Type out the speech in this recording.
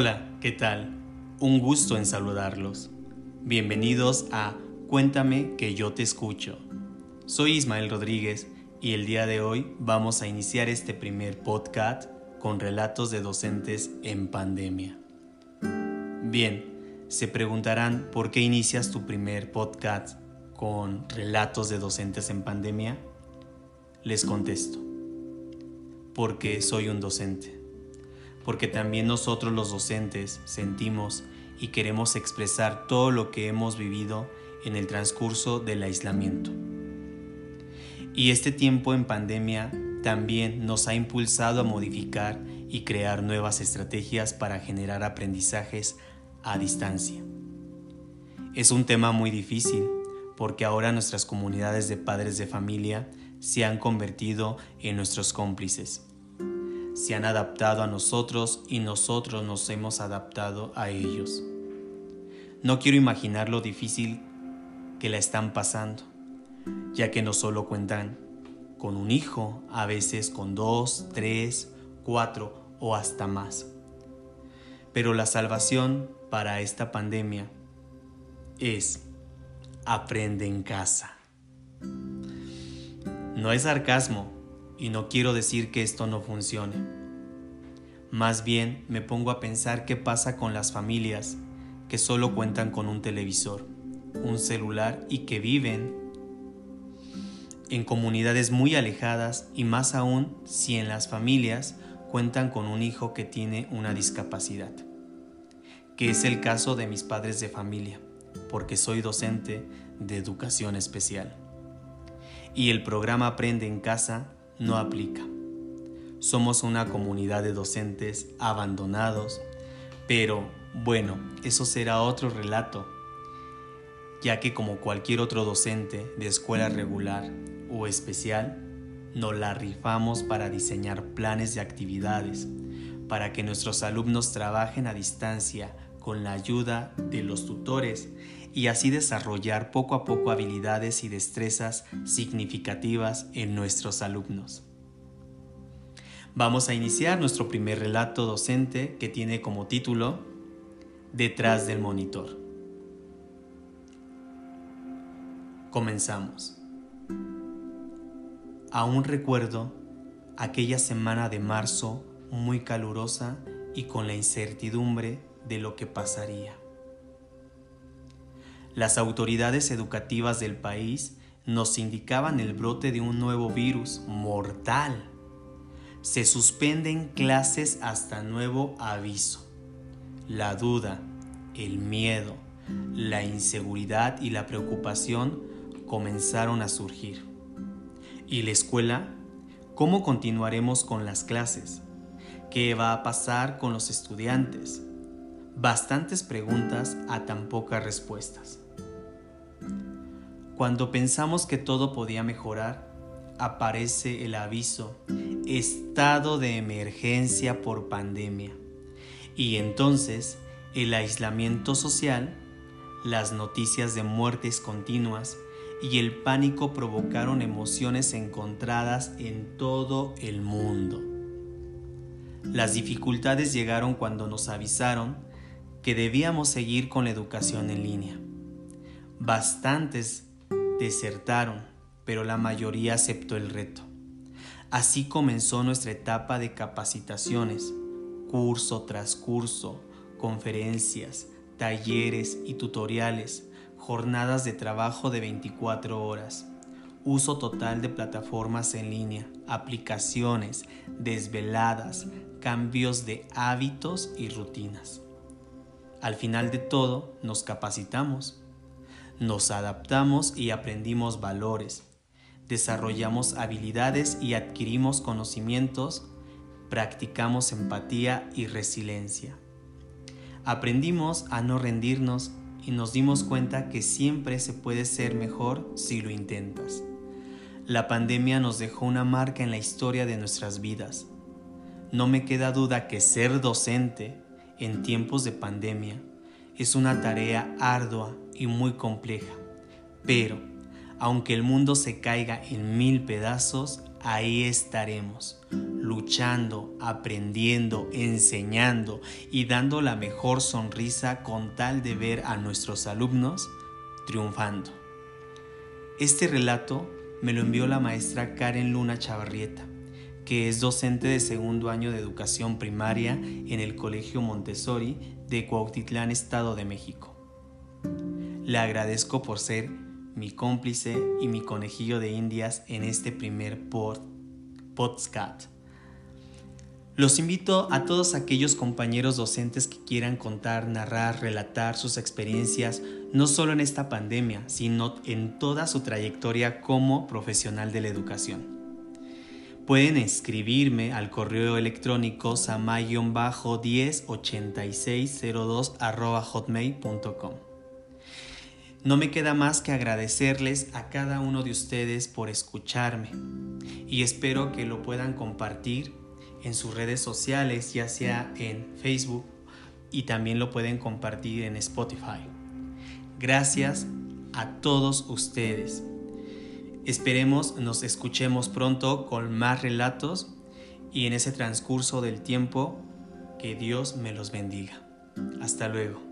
Hola, ¿qué tal? Un gusto en saludarlos. Bienvenidos a Cuéntame que yo te escucho. Soy Ismael Rodríguez y el día de hoy vamos a iniciar este primer podcast con relatos de docentes en pandemia. Bien, se preguntarán por qué inicias tu primer podcast con relatos de docentes en pandemia. Les contesto, porque soy un docente porque también nosotros los docentes sentimos y queremos expresar todo lo que hemos vivido en el transcurso del aislamiento. Y este tiempo en pandemia también nos ha impulsado a modificar y crear nuevas estrategias para generar aprendizajes a distancia. Es un tema muy difícil porque ahora nuestras comunidades de padres de familia se han convertido en nuestros cómplices se han adaptado a nosotros y nosotros nos hemos adaptado a ellos. No quiero imaginar lo difícil que la están pasando, ya que no solo cuentan con un hijo, a veces con dos, tres, cuatro o hasta más. Pero la salvación para esta pandemia es aprende en casa. No es sarcasmo, y no quiero decir que esto no funcione. Más bien me pongo a pensar qué pasa con las familias que solo cuentan con un televisor, un celular y que viven en comunidades muy alejadas y más aún si en las familias cuentan con un hijo que tiene una discapacidad, que es el caso de mis padres de familia, porque soy docente de educación especial. Y el programa Aprende en casa no aplica. Somos una comunidad de docentes abandonados, pero bueno, eso será otro relato, ya que como cualquier otro docente de escuela regular o especial, nos la rifamos para diseñar planes de actividades, para que nuestros alumnos trabajen a distancia con la ayuda de los tutores y así desarrollar poco a poco habilidades y destrezas significativas en nuestros alumnos. Vamos a iniciar nuestro primer relato docente que tiene como título Detrás del monitor. Comenzamos. Aún recuerdo aquella semana de marzo muy calurosa y con la incertidumbre de lo que pasaría. Las autoridades educativas del país nos indicaban el brote de un nuevo virus mortal. Se suspenden clases hasta nuevo aviso. La duda, el miedo, la inseguridad y la preocupación comenzaron a surgir. ¿Y la escuela? ¿Cómo continuaremos con las clases? ¿Qué va a pasar con los estudiantes? Bastantes preguntas a tan pocas respuestas. Cuando pensamos que todo podía mejorar, aparece el aviso, estado de emergencia por pandemia. Y entonces el aislamiento social, las noticias de muertes continuas y el pánico provocaron emociones encontradas en todo el mundo. Las dificultades llegaron cuando nos avisaron que debíamos seguir con la educación en línea. Bastantes desertaron, pero la mayoría aceptó el reto. Así comenzó nuestra etapa de capacitaciones, curso tras curso, conferencias, talleres y tutoriales, jornadas de trabajo de 24 horas, uso total de plataformas en línea, aplicaciones, desveladas, cambios de hábitos y rutinas. Al final de todo, nos capacitamos nos adaptamos y aprendimos valores, desarrollamos habilidades y adquirimos conocimientos, practicamos empatía y resiliencia. Aprendimos a no rendirnos y nos dimos cuenta que siempre se puede ser mejor si lo intentas. La pandemia nos dejó una marca en la historia de nuestras vidas. No me queda duda que ser docente en tiempos de pandemia es una tarea ardua y muy compleja, pero aunque el mundo se caiga en mil pedazos, ahí estaremos, luchando, aprendiendo, enseñando y dando la mejor sonrisa con tal de ver a nuestros alumnos triunfando. Este relato me lo envió la maestra Karen Luna Chavarrieta, que es docente de segundo año de educación primaria en el Colegio Montessori de Cuautitlán, Estado de México. Le agradezco por ser mi cómplice y mi conejillo de indias en este primer podcast. Los invito a todos aquellos compañeros docentes que quieran contar, narrar, relatar sus experiencias, no solo en esta pandemia, sino en toda su trayectoria como profesional de la educación. Pueden escribirme al correo electrónico samay-108602 hotmail.com. No me queda más que agradecerles a cada uno de ustedes por escucharme y espero que lo puedan compartir en sus redes sociales, ya sea en Facebook y también lo pueden compartir en Spotify. Gracias a todos ustedes. Esperemos nos escuchemos pronto con más relatos y en ese transcurso del tiempo que Dios me los bendiga. Hasta luego.